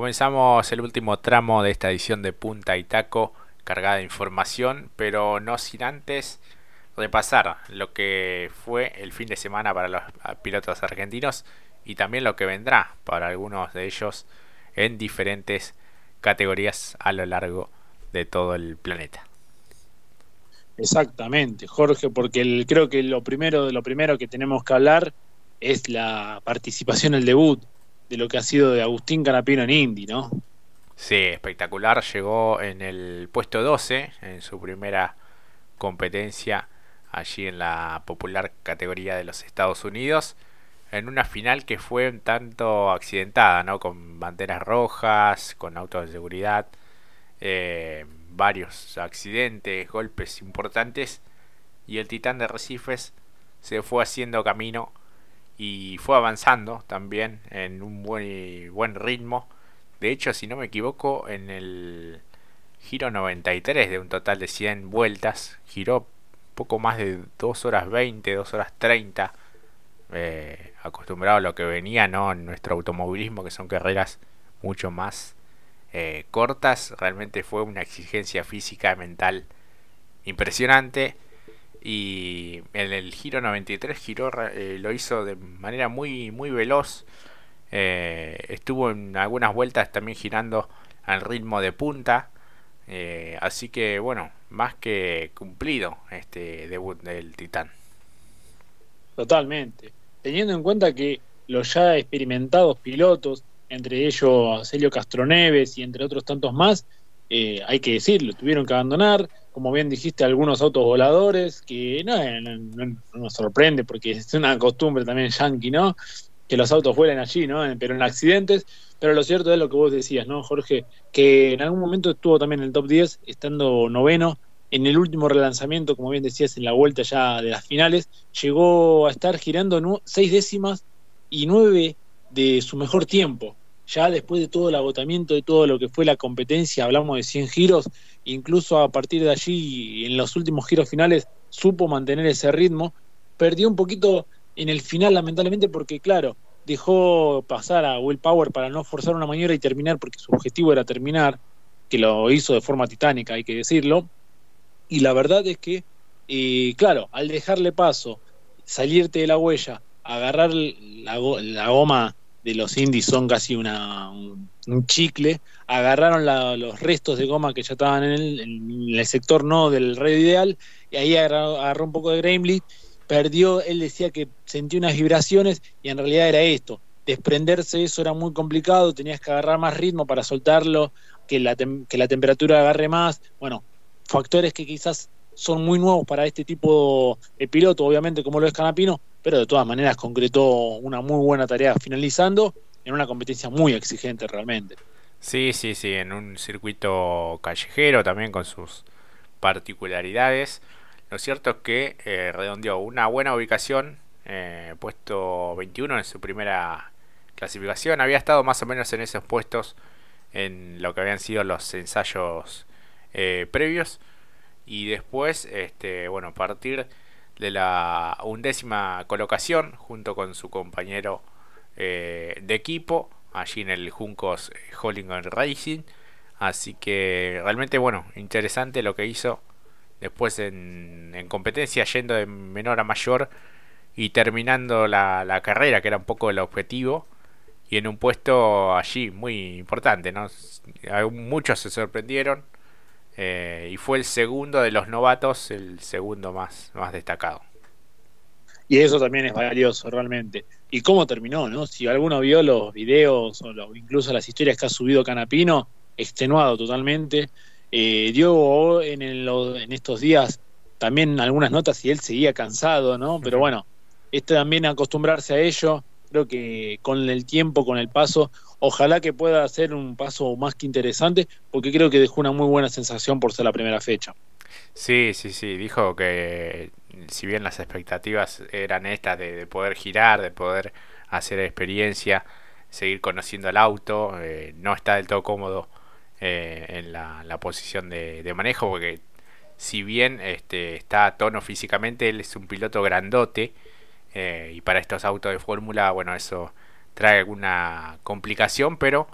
Comenzamos el último tramo de esta edición de Punta y Taco cargada de información, pero no sin antes repasar lo que fue el fin de semana para los pilotos argentinos y también lo que vendrá para algunos de ellos en diferentes categorías a lo largo de todo el planeta. Exactamente, Jorge, porque creo que lo primero lo primero que tenemos que hablar es la participación, el debut de lo que ha sido de Agustín Canapino en Indy, ¿no? Sí, espectacular. Llegó en el puesto 12 en su primera competencia allí en la popular categoría de los Estados Unidos. En una final que fue un tanto accidentada, ¿no? Con banderas rojas, con autos de seguridad, eh, varios accidentes, golpes importantes. Y el titán de Recifes se fue haciendo camino y fue avanzando también en un buen, buen ritmo. De hecho, si no me equivoco, en el giro 93 de un total de 100 vueltas, giró poco más de 2 horas 20, 2 horas 30, eh, acostumbrado a lo que venía ¿no? en nuestro automovilismo, que son carreras mucho más eh, cortas. Realmente fue una exigencia física y mental impresionante y en el giro 93 giró, eh, lo hizo de manera muy, muy veloz. Eh, estuvo en algunas vueltas también girando al ritmo de punta. Eh, así que bueno, más que cumplido este debut del Titán. Totalmente. Teniendo en cuenta que los ya experimentados pilotos, entre ellos Celio Castroneves y entre otros tantos más, hay que decirlo, tuvieron que abandonar como bien dijiste, algunos autos voladores, que no, nos sorprende porque es una costumbre también yankee, ¿no? Que los autos vuelen allí, ¿no? Pero en accidentes. Pero lo cierto es lo que vos decías, ¿no, Jorge? Que en algún momento estuvo también en el top 10, estando noveno. En el último relanzamiento, como bien decías, en la vuelta ya de las finales, llegó a estar girando seis décimas y nueve de su mejor tiempo ya después de todo el agotamiento de todo lo que fue la competencia, hablamos de 100 giros, incluso a partir de allí, en los últimos giros finales, supo mantener ese ritmo, perdió un poquito en el final lamentablemente porque claro, dejó pasar a Will Power para no forzar una maniobra y terminar porque su objetivo era terminar, que lo hizo de forma titánica, hay que decirlo, y la verdad es que, eh, claro, al dejarle paso, salirte de la huella, agarrar la, la goma de los indies son casi una, un, chicle, agarraron los restos de goma que ya estaban en el, sector no del radio ideal, y ahí agarró, un poco de Gramely, perdió, él decía que sentía unas vibraciones, y en realidad era esto, desprenderse eso era muy complicado, tenías que agarrar más ritmo para soltarlo, que la, que la temperatura agarre más, bueno, factores que quizás son muy nuevos para este tipo de piloto, obviamente como lo es Canapino, pero de todas maneras concretó una muy buena tarea finalizando en una competencia muy exigente realmente. Sí, sí, sí, en un circuito callejero también con sus particularidades. Lo cierto es que eh, redondeó una buena ubicación, eh, puesto 21 en su primera clasificación. Había estado más o menos en esos puestos en lo que habían sido los ensayos eh, previos. Y después, este, bueno, partir de la undécima colocación junto con su compañero eh, de equipo allí en el Juncos Hollinger Racing. Así que realmente bueno, interesante lo que hizo después en, competencia yendo de menor a mayor y terminando la, la, carrera que era un poco el objetivo y en un puesto allí muy importante. ¿no? Muchos se sorprendieron eh, y fue el segundo de los novatos, el segundo más, más destacado. Y eso también es valioso realmente. ¿Y cómo terminó? no Si alguno vio los videos o incluso las historias que ha subido Canapino, extenuado totalmente. Eh, dio en, en estos días también algunas notas y él seguía cansado, ¿no? Pero bueno, este también acostumbrarse a ello, creo que con el tiempo, con el paso, Ojalá que pueda hacer un paso más que interesante, porque creo que dejó una muy buena sensación por ser la primera fecha. Sí, sí, sí, dijo que si bien las expectativas eran estas de, poder girar, de poder hacer experiencia, seguir conociendo el auto, eh, no está del todo cómodo eh, en la, posición de, manejo, porque si bien este, está a tono físicamente, él es un piloto grandote, eh, y para estos autos de fórmula, bueno, eso trae alguna complicación, pero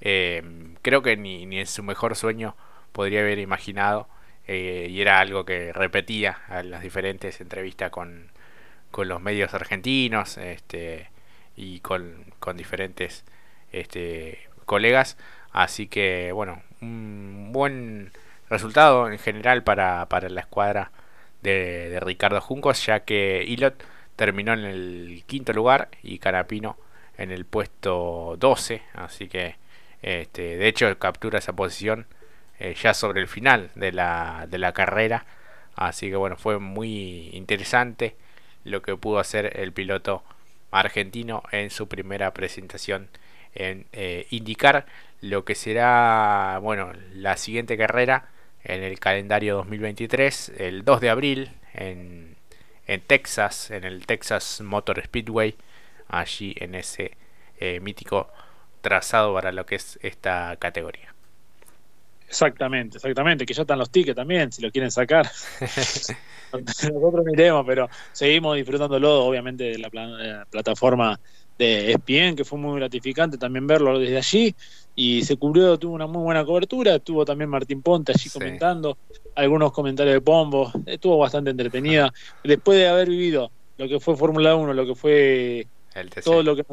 eh, creo que ni, en su mejor sueño podría haber imaginado eh, y era algo que repetía en las diferentes entrevistas con, con los medios argentinos este, y con, con diferentes este, colegas. Así que bueno, un buen resultado en general para, para la escuadra de, de, Ricardo Juncos, ya que Ilot terminó en el quinto lugar y Carapino en el puesto 12. Así que este, de hecho captura esa posición eh, ya sobre el final de la, de la carrera. Así que bueno, fue muy interesante lo que pudo hacer el piloto argentino en su primera presentación en eh, indicar lo que será bueno la siguiente carrera en el calendario 2023 el 2 de abril en, en Texas en el Texas Motor Speedway allí en ese eh, mítico trazado para lo que es esta categoría Exactamente, exactamente, que ya están los tickets también, si lo quieren sacar. Nosotros miremos, pero seguimos disfrutándolo, obviamente, de la, plataforma de ESPN, que fue muy gratificante también verlo desde allí. Y se cubrió, tuvo una muy buena cobertura. Estuvo también Martín Ponte allí comentando algunos comentarios de Pombo. Estuvo bastante entretenida. Después de haber vivido lo que fue Fórmula 1, lo que fue todo lo que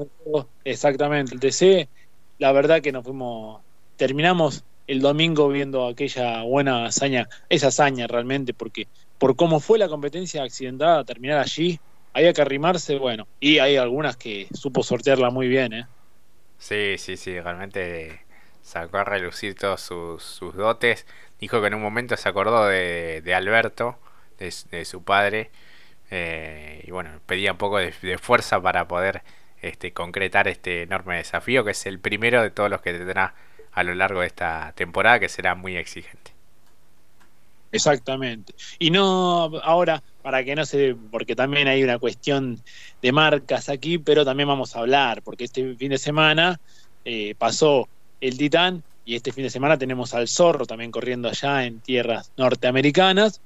exactamente el TC, la verdad que nos fuimos, terminamos el domingo viendo aquella buena hazaña, esa hazaña realmente, porque por cómo fue la competencia accidentada, terminar allí, había que arrimarse, bueno, y hay algunas que supo sortearla muy bien, ¿eh? Sí, sí, sí, realmente sacó a relucir todos sus, dotes. Dijo que en un momento se acordó de, Alberto, de, su padre, eh, y bueno, pedía un poco de, fuerza para poder este, concretar este enorme desafío, que es el primero de todos los que tendrá a lo largo de esta temporada que será muy exigente. Exactamente. Y no ahora, para que no se, porque también hay una cuestión de marcas aquí, pero también vamos a hablar, porque este fin de semana eh, pasó el Titán y este fin de semana tenemos al Zorro también corriendo allá en tierras norteamericanas.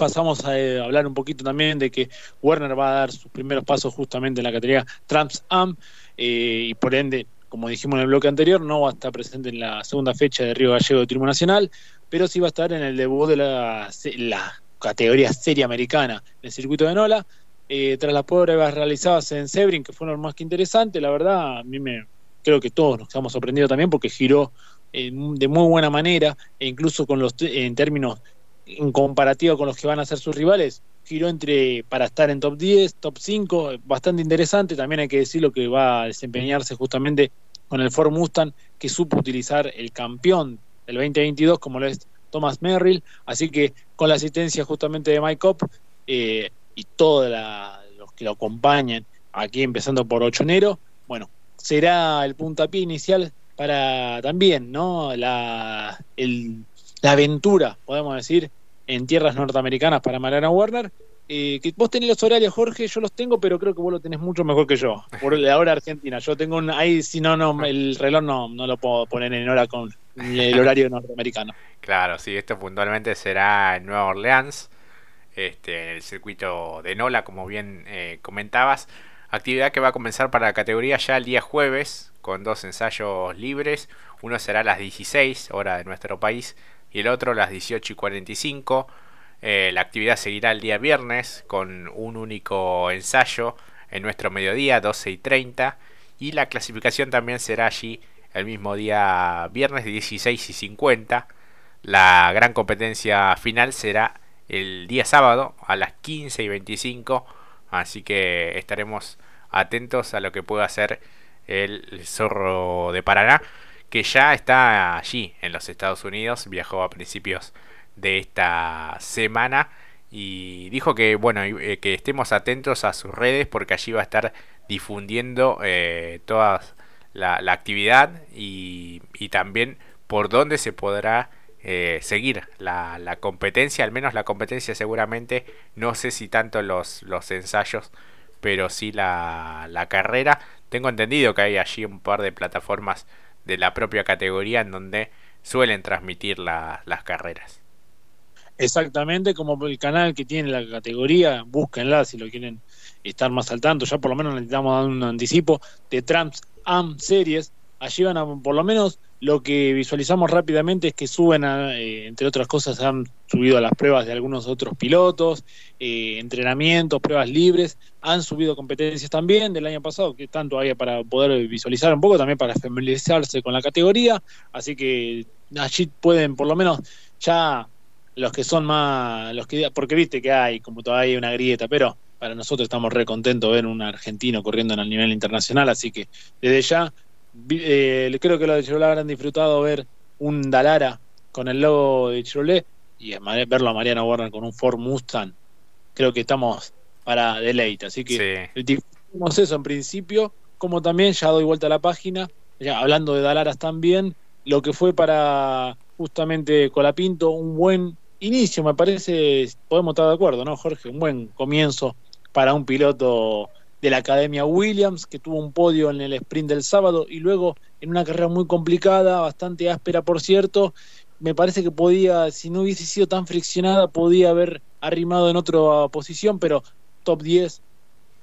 Pasamos a eh, hablar un poquito también de que Werner va a dar sus primeros pasos justamente en la categoría Trans Am eh, y por ende como dijimos en el bloque anterior, no va a estar presente en la segunda fecha de Río Gallego de Turismo Nacional, pero sí va a estar en el debut de la, categoría serie americana en el circuito de Nola. Eh, tras las pruebas realizadas en Sebring, que fueron más que interesantes, la verdad, a mí me creo que todos nos quedamos sorprendidos también porque giró de muy buena manera, e incluso con los en términos en comparativo con los que van a ser sus rivales, giró entre para estar en top 10, top 5, bastante interesante. También hay que decir lo que va a desempeñarse justamente con el Ford Mustang, que supo utilizar el campeón del 2022, como lo es Thomas Merrill. Así que con la asistencia justamente de Mike Up eh, y todos los que lo acompañan, aquí empezando por 8 enero, bueno, será el puntapié inicial para también, ¿no? La, la aventura, podemos decir, en tierras norteamericanas para Mariana Warner. Eh, que vos tenés los horarios, Jorge, yo los tengo, pero creo que vos lo tenés mucho mejor que yo. Por la hora argentina. Yo tengo un. Ahí, si no, no, el reloj no, no lo puedo poner en hora con el horario norteamericano. Claro, sí, esto puntualmente será en Nueva Orleans, este, en el circuito de Nola, como bien eh, comentabas. Actividad que va a comenzar para la categoría ya el día jueves, con dos ensayos libres. Uno será a las 16, hora de nuestro país, y el otro las 18 y 45. Eh, la actividad seguirá el día viernes con un único ensayo en nuestro mediodía, 12 y 30. Y la clasificación también será allí el mismo día viernes, 16 y 50. La gran competencia final será el día sábado a las 15 y 25. Así que estaremos atentos a lo que pueda hacer el zorro de Paraná que ya está allí en los Estados Unidos, viajó a principios de esta semana y dijo que bueno eh, que estemos atentos a sus redes porque allí va a estar difundiendo eh, toda la, actividad y, también por dónde se podrá eh, seguir la, la, competencia, al menos la competencia seguramente, no sé si tanto los, los ensayos, pero sí la, la carrera. Tengo entendido que hay allí un par de plataformas de la propia categoría en donde suelen transmitir las carreras. Exactamente, como el canal que tiene la categoría, búsquenla si lo quieren estar más al tanto, ya por lo menos necesitamos dar un anticipo de Trans Am Series, allí van a, por lo menos lo que visualizamos rápidamente es que suben, eh, entre otras cosas, han subido a las pruebas de algunos otros pilotos, eh, entrenamientos, pruebas libres, han subido competencias también del año pasado, que tanto había para poder visualizar un poco, también para familiarizarse con la categoría, así que allí pueden, por lo menos, ya los que son más, los que, porque viste que hay como todavía una grieta, pero para nosotros estamos re contentos de ver un argentino corriendo en el nivel internacional, así que desde ya eh, creo que los de Chevrolet habrán disfrutado ver un Dalara con el logo de Chevrolet y verlo a Mariano Warner con un Ford Mustang. Creo que estamos para deleite. Así que disfrutamos eso en principio, como también ya doy vuelta a la página, ya hablando de Dalaras también, lo que fue para justamente Colapinto un buen inicio, me parece, podemos estar de acuerdo, ¿no, Jorge? Un buen comienzo para un piloto de la Academia Williams, que tuvo un podio en el sprint del sábado y luego en una carrera muy complicada, bastante áspera por cierto, me parece que podía, si no hubiese sido tan friccionada, podía haber arrimado en otra posición, pero top 10,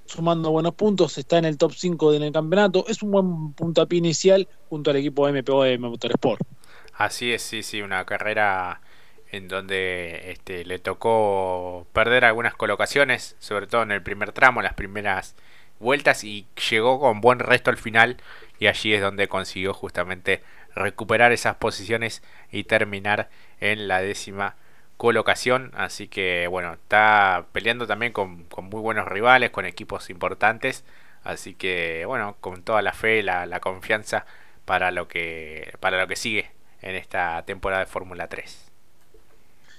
sumando buenos puntos, está en el top 5 del campeonato, es un buen puntapié inicial junto al equipo MPO de Motorsport. Así es, sí, sí, una carrera en donde este, le tocó perder algunas colocaciones, sobre todo en el primer tramo, las primeras vueltas y llegó con buen resto al final y allí es donde consiguió justamente recuperar esas posiciones y terminar en la décima colocación. Así que bueno está peleando también con, con muy buenos rivales con equipos importantes. Así que bueno con toda la fe la, la confianza para lo que para lo que sigue en esta temporada de Fórmula 3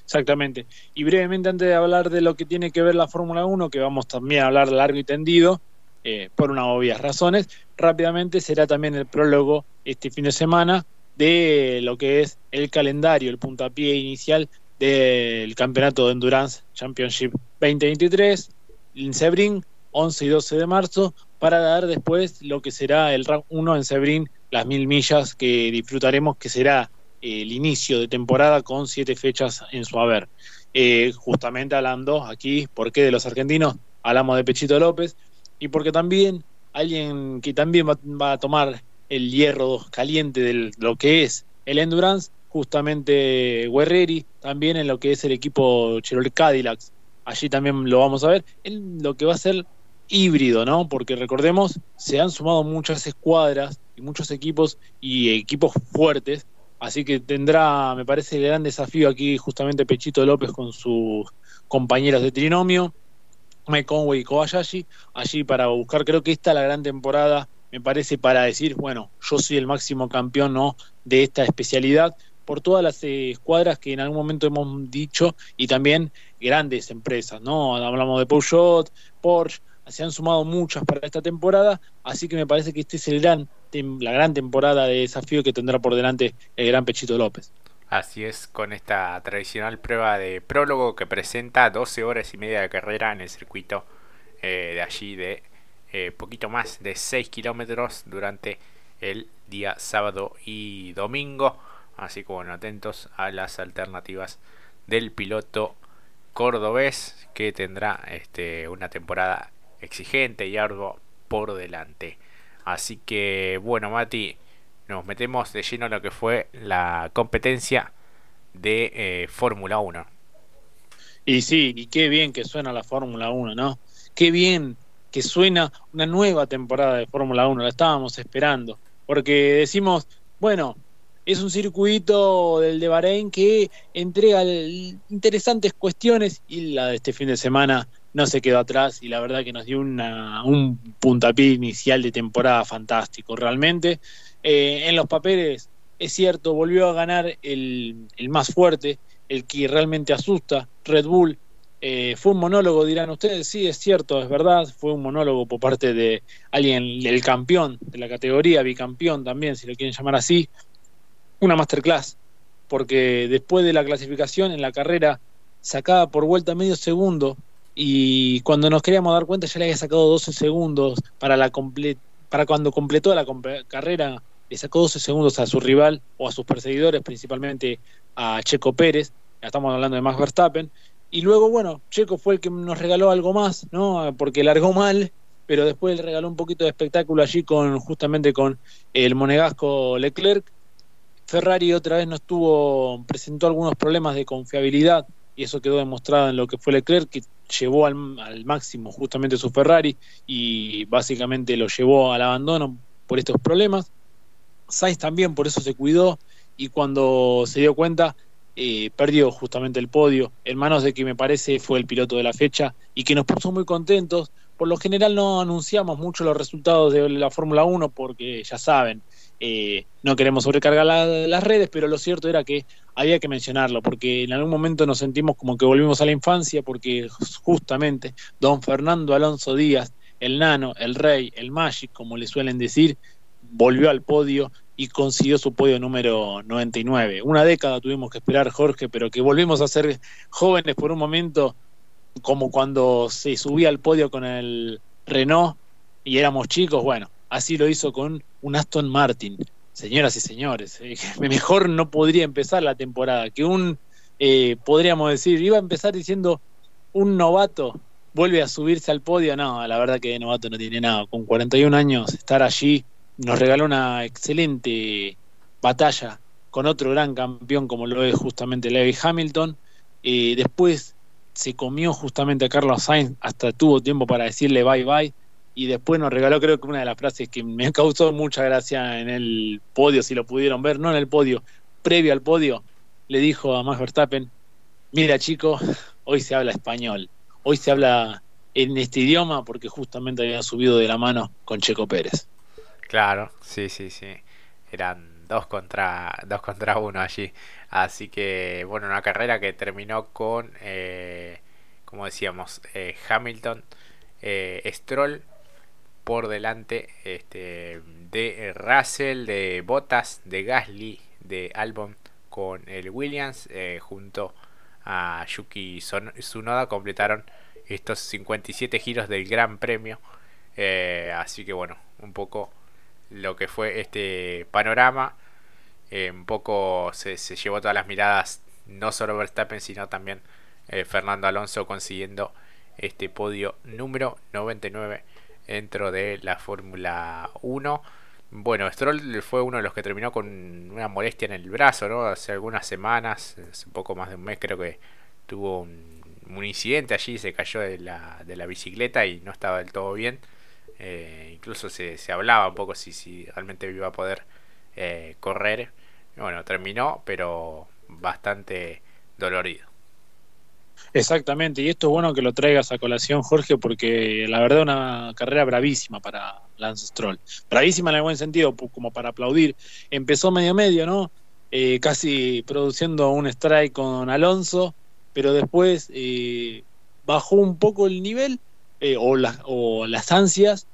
Exactamente. Y brevemente, antes de hablar de lo que tiene que ver la Fórmula 1, que vamos también a hablar largo y tendido, eh, por unas obvias razones. Rápidamente será también el prólogo este fin de semana de lo que es el calendario, el puntapié inicial del Campeonato de Endurance Championship 2023 en Sebring, 11 y 12 de marzo, para dar después lo que será el Round 1 en Sebring, las mil millas que disfrutaremos, que será el inicio de temporada con siete fechas en su haber. Eh, justamente hablando aquí, ¿por qué de los argentinos? Hablamos de Pechito López, y porque también alguien que también va, a tomar el hierro caliente de lo que es el Endurance, justamente Guerreri, también en lo que es el equipo Chevrolet Cadillacs. Allí también lo vamos a ver, en lo que va a ser híbrido, ¿no? Porque recordemos, se han sumado muchas escuadras y muchos equipos y equipos fuertes, así que tendrá, me parece, el gran desafío aquí justamente Pechito López con sus compañeros de trinomio Mike Conway y Kobayashi, allí para buscar, creo que esta es la gran temporada, me parece, para decir, bueno, yo soy el máximo campeón ¿no? de esta especialidad, por todas las eh, escuadras que en algún momento hemos dicho, y también grandes empresas, ¿no? Hablamos de Peugeot, Porsche, se han sumado muchas para esta temporada, así que me parece que este es el gran, la gran temporada de desafío que tendrá por delante el gran Pechito López. Así es, con esta tradicional prueba de prólogo que presenta 12 horas y media de carrera en el circuito eh, de allí de eh, poquito más de 6 kilómetros durante el día sábado y domingo. Así que bueno, atentos a las alternativas del piloto cordobés que tendrá este, una temporada exigente y ardua por delante. Así que bueno, Mati, nos metemos de lleno en lo que fue la competencia de eh, Fórmula 1. Y sí, y qué bien que suena la Fórmula 1, ¿no? Qué bien que suena una nueva temporada de Fórmula 1, la estábamos esperando, porque decimos, bueno, es un circuito del de Bahrein que entrega interesantes cuestiones y la de este fin de semana no se quedó atrás y la verdad que nos dio una, un puntapié inicial de temporada fantástico, realmente. Eh, en los papeles, es cierto, volvió a ganar el, más fuerte, el que realmente asusta, Red Bull. Eh, fue un monólogo, dirán ustedes, sí, es cierto, es verdad, fue un monólogo por parte de alguien, el campeón de la categoría, bicampeón también, si lo quieren llamar así, una masterclass, porque después de la clasificación en la carrera sacaba por vuelta medio segundo y cuando nos queríamos dar cuenta ya le había sacado 12 segundos para la para cuando completó la carrera le sacó 12 segundos a su rival o a sus perseguidores, principalmente a Checo Pérez, estamos hablando de Max Verstappen, y luego, bueno, Checo fue el que nos regaló algo más, ¿no? Porque largó mal pero después le regaló un poquito de espectáculo allí con justamente con el monegasco Leclerc. Ferrari otra vez no estuvo, presentó algunos problemas de confiabilidad y eso quedó demostrado en lo que fue Leclerc, que llevó al, al máximo justamente su Ferrari y básicamente lo llevó al abandono por estos problemas. Sainz también por eso se cuidó y cuando se dio cuenta eh, perdió justamente el podio en manos de que me parece fue el piloto de la fecha y que nos puso muy contentos. Por lo general no anunciamos mucho los resultados de la Fórmula 1 porque ya saben, eh, no queremos sobrecargar la, las redes, pero lo cierto era que había que mencionarlo porque en algún momento nos sentimos como que volvimos a la infancia porque justamente don Fernando Alonso Díaz, el nano, el rey, el magic, como le suelen decir, volvió al podio y consiguió su podio número 99. Una década tuvimos que esperar, Jorge, pero que volvimos a ser jóvenes por un momento, como cuando se subía al podio con el Renault y éramos chicos. Bueno, así lo hizo con un Aston Martin. Señoras y señores, eh, mejor no podría empezar la temporada. Que un, eh, podríamos decir, iba a empezar diciendo un novato vuelve a subirse al podio. No, la verdad que de novato no tiene nada. Con 41 años, estar allí nos regaló una excelente batalla con otro gran campeón como lo es justamente Lewis Hamilton. Eh, después se comió justamente a Carlos Sainz, hasta tuvo tiempo para decirle bye bye. Y después nos regaló, creo que una de las frases que me causó mucha gracia en el podio, si lo pudieron ver, no en el podio, previo al podio, le dijo a Max Verstappen: Mira, chico, hoy se habla español, hoy se habla en este idioma porque justamente había subido de la mano con Checo Pérez. Claro, sí, sí, sí. Eran dos contra, dos contra uno allí. Así que, bueno, una carrera que terminó con, eh, como decíamos, eh, Hamilton, eh, Stroll por delante este, de Russell, de Bottas, de Gasly, de Albon con el Williams, eh, junto a Yuki Tsunoda completaron estos 57 giros del Gran Premio. Eh, así que bueno, un poco lo que fue este panorama. Eh, un poco se, llevó todas las miradas, no solo Verstappen, sino también eh, Fernando Alonso consiguiendo este podio número 99 dentro de la Fórmula 1. Bueno, Stroll fue uno de los que terminó con una molestia en el brazo, ¿no? Hace algunas semanas, hace un poco más de un mes creo que tuvo un, un incidente allí, se cayó de la, de la bicicleta y no estaba del todo bien. Eh, incluso se, se, hablaba un poco si, si realmente iba a poder eh, correr. Bueno, terminó, pero bastante dolorido. Exactamente, y esto es bueno que lo traigas a colación, Jorge, porque la verdad una carrera bravísima para Lance Stroll. Bravísima en el buen sentido, como para aplaudir. Empezó medio medio, ¿no? Eh, casi produciendo un strike con Alonso, pero después eh, bajó un poco el nivel eh, o, o, las ansias,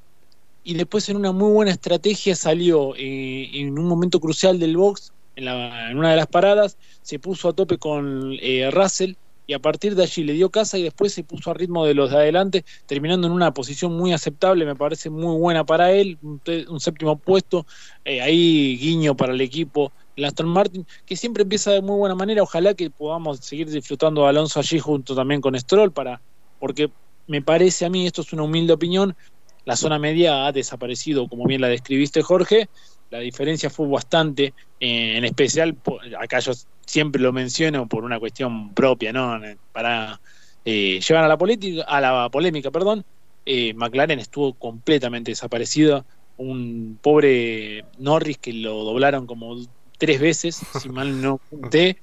y después en una muy buena estrategia salió eh, en un momento crucial del box, en, la, en, una de las paradas, se puso a tope con eh, Russell y a partir de allí le dio casa y después se puso a ritmo de los de adelante, terminando en una posición muy aceptable, me parece muy buena para él, un, un séptimo puesto, eh, ahí guiño para el equipo, el Aston Martin, que siempre empieza de muy buena manera, ojalá que podamos seguir disfrutando a Alonso allí junto también con Stroll, para, porque me parece a mí, esto es una humilde opinión, la zona media ha desaparecido, como bien la describiste Jorge, la diferencia fue bastante, eh, en especial, acá yo siempre lo menciono por una cuestión propia, ¿no? Para eh, llevar a la, política, a la polémica, perdón, eh, McLaren estuvo completamente desaparecido, un pobre Norris que lo doblaron como tres veces, si mal no conté,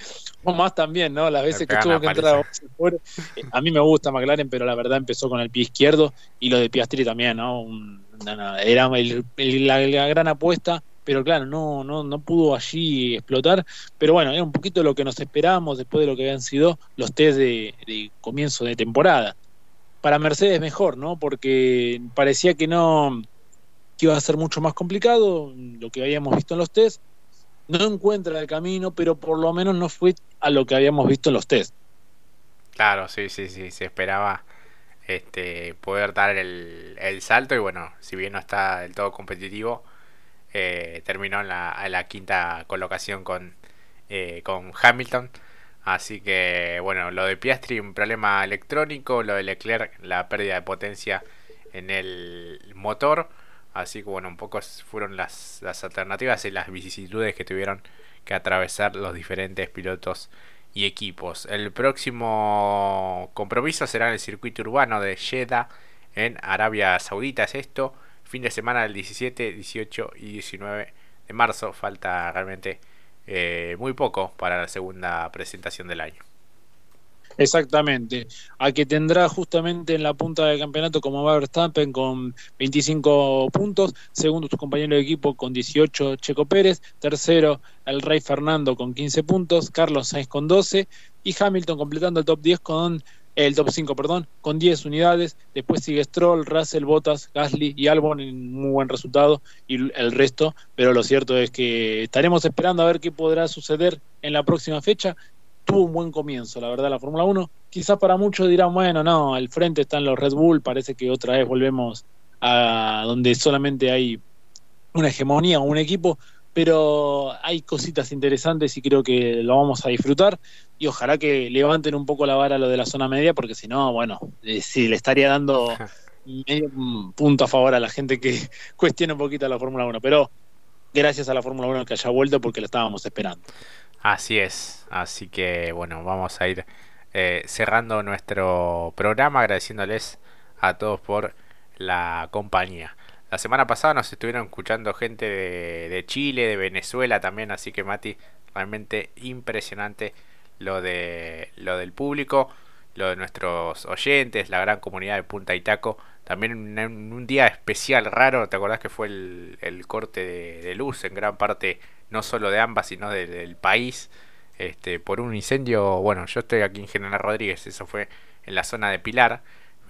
o más también, ¿no? Las veces que tuvo que entrar a, a mí me gusta McLaren, pero la verdad empezó con el pie izquierdo y lo de Piastri también, ¿no? Un, no, era el, el, la, la, gran apuesta, pero claro, no, no, no pudo allí explotar, pero bueno, era un poquito lo que nos esperábamos después de lo que habían sido los test de, de comienzo de temporada. Para Mercedes mejor, ¿no? Porque parecía que no que iba a ser mucho más complicado, lo que habíamos visto en los test, no encuentra el camino, pero por lo menos no fue a lo que habíamos visto en los test. Claro, sí, sí, sí, se esperaba este poder dar el, el salto y bueno, si bien no está del todo competitivo, eh, terminó en la, en la, quinta colocación con, eh, con Hamilton. Así que bueno, lo de Piastri un problema electrónico, lo de Leclerc la pérdida de potencia en el motor. Así que bueno, un poco fueron las, las alternativas y las vicisitudes que tuvieron que atravesar los diferentes pilotos y equipos. El próximo compromiso será en el circuito urbano de Jeddah en Arabia Saudita. Es esto, fin de semana del 17, 18 y 19 de marzo. Falta realmente eh, muy poco para la segunda presentación del año. Exactamente, a que tendrá justamente en la punta del campeonato como va Verstappen con 25 puntos, segundo su compañero de equipo con 18 Checo Pérez, tercero el Rey Fernando con 15 puntos, Carlos Sainz con 12 y Hamilton completando el top 10 con el top 5, perdón, con 10 unidades. Después sigue Stroll, Russell, Bottas, Gasly y Albon en muy buen resultado y el resto. Pero lo cierto es que estaremos esperando a ver qué podrá suceder en la próxima fecha. Tuvo un buen comienzo, la verdad, la Fórmula 1. Quizás para muchos dirán, bueno, no, al frente están los Red Bull, parece que otra vez volvemos a donde solamente hay una hegemonía o un equipo pero hay cositas interesantes y creo que lo vamos a disfrutar y ojalá que levanten un poco la vara lo de la zona media porque si no, bueno, eh, sí, le estaría dando medio punto a favor a la gente que cuestiona un poquito la Fórmula 1, pero gracias a la Fórmula 1 que haya vuelto porque la estábamos esperando. Así es, así que bueno, vamos a ir eh, cerrando nuestro programa agradeciéndoles a todos por la compañía. La semana pasada nos estuvieron escuchando gente de, Chile, de Venezuela también, así que Mati, realmente impresionante lo de lo del público, lo de nuestros oyentes, la gran comunidad de Punta Itaco. También en un día especial, raro, ¿te acordás que fue el, corte de, luz en gran parte, no solo de ambas, sino del país, este, por un incendio? Bueno, yo estoy aquí en General Rodríguez, eso fue en la zona de Pilar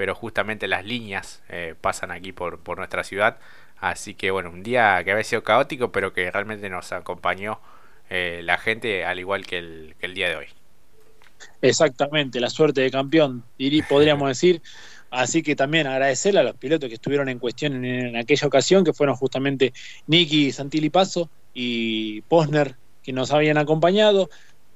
pero justamente las líneas eh, pasan aquí por, por nuestra ciudad. Así que bueno, un día que había sido caótico, pero que realmente nos acompañó eh, la gente al igual que el, que el día de hoy. Exactamente, la suerte de campeón, podríamos decir. Así que también agradecerle a los pilotos que estuvieron en cuestión en, aquella ocasión, que fueron justamente Nicky Santilli Paso y Posner, que nos habían acompañado.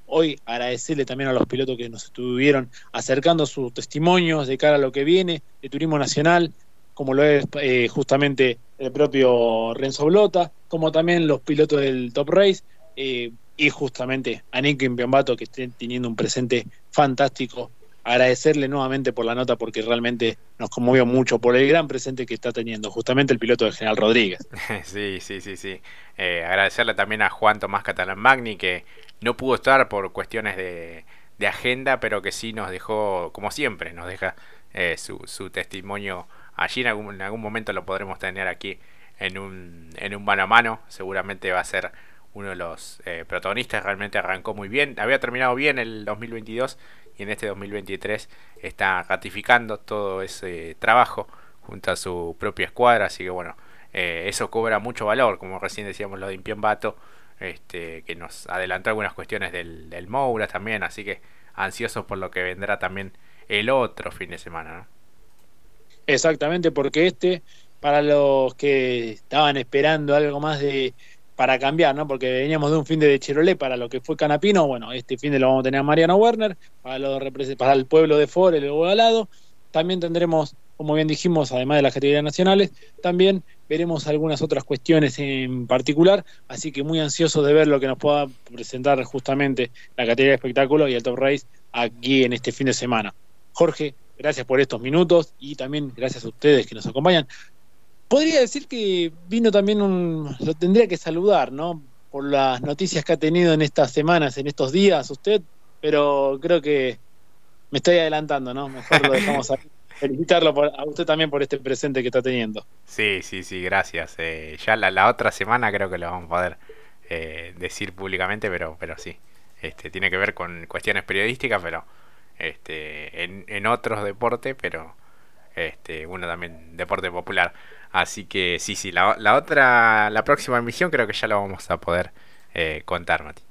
Hoy agradecerle también a los pilotos que nos estuvieron acercando sus testimonios de cara a lo que viene de Turismo Nacional, como lo es eh, justamente el propio Renzo Blota, como también los pilotos del Top Race, eh, y justamente a Nico Impiambato, que estén teniendo un presente fantástico. Agradecerle nuevamente por la nota porque realmente nos conmovió mucho por el gran presente que está teniendo justamente el piloto de General Rodríguez. Sí, sí, sí, sí. Eh, agradecerle también a Juan Tomás Catalán Magni que no pudo estar por cuestiones de, agenda, pero que sí nos dejó, como siempre, nos deja eh, su, su, testimonio allí. En algún, en algún momento lo podremos tener aquí en un, en un mano a mano. Seguramente va a ser uno de los eh, protagonistas. Realmente arrancó muy bien. Había terminado bien el 2022 y en este 2023 está ratificando todo ese trabajo junto a su propia escuadra. Así que bueno, eh, eso cobra mucho valor, como recién decíamos lo de Impien Bato este, que nos adelantó algunas cuestiones del, del Moura también, así que ansiosos por lo que vendrá también el otro fin de semana. Exactamente, porque este, para los que estaban esperando algo más de para cambiar, ¿no? Porque veníamos de un fin de Chirolé para lo que fue Canapino, bueno, este fin de lo vamos a tener a Mariano Werner, para, para el pueblo de Ford, el lado. También tendremos, como bien dijimos, además de las categorías nacionales, también veremos algunas otras cuestiones en particular, así que muy ansioso de ver lo que nos pueda presentar justamente la categoría de espectáculo y el Top Race aquí en este fin de semana. Jorge, gracias por estos minutos y también gracias a ustedes que nos acompañan. Podría decir que vino también un, lo tendría que saludar, ¿no? Por las noticias que ha tenido en estas semanas, en estos días usted, pero creo que me estoy adelantando, ¿no? Mejor lo dejamos ahí felicitarlo a usted también por este presente que está teniendo. Sí, sí, sí, gracias. Eh, ya la, la, otra semana creo que lo vamos a poder eh, decir públicamente, pero, pero sí. Este, tiene que ver con cuestiones periodísticas, pero este, en, en otros deportes, pero este, uno también deporte popular. Así que sí, sí, la, la otra, la próxima emisión creo que ya lo vamos a poder eh, contar, Mati.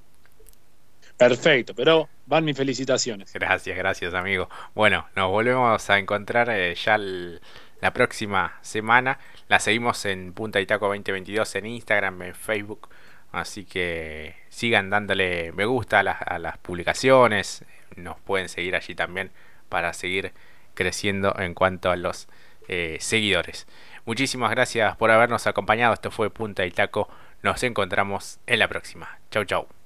Perfecto, pero van mis felicitaciones. Gracias, gracias amigo. Bueno, nos volvemos a encontrar eh, ya la próxima semana. La seguimos en Punta Itaco 2022 en Instagram, en Facebook. Así que sigan dándole me gusta a las, publicaciones. Nos pueden seguir allí también para seguir creciendo en cuanto a los eh, seguidores. Muchísimas gracias por habernos acompañado. Esto fue Punta y Taco. Nos encontramos en la próxima. Chau, chau.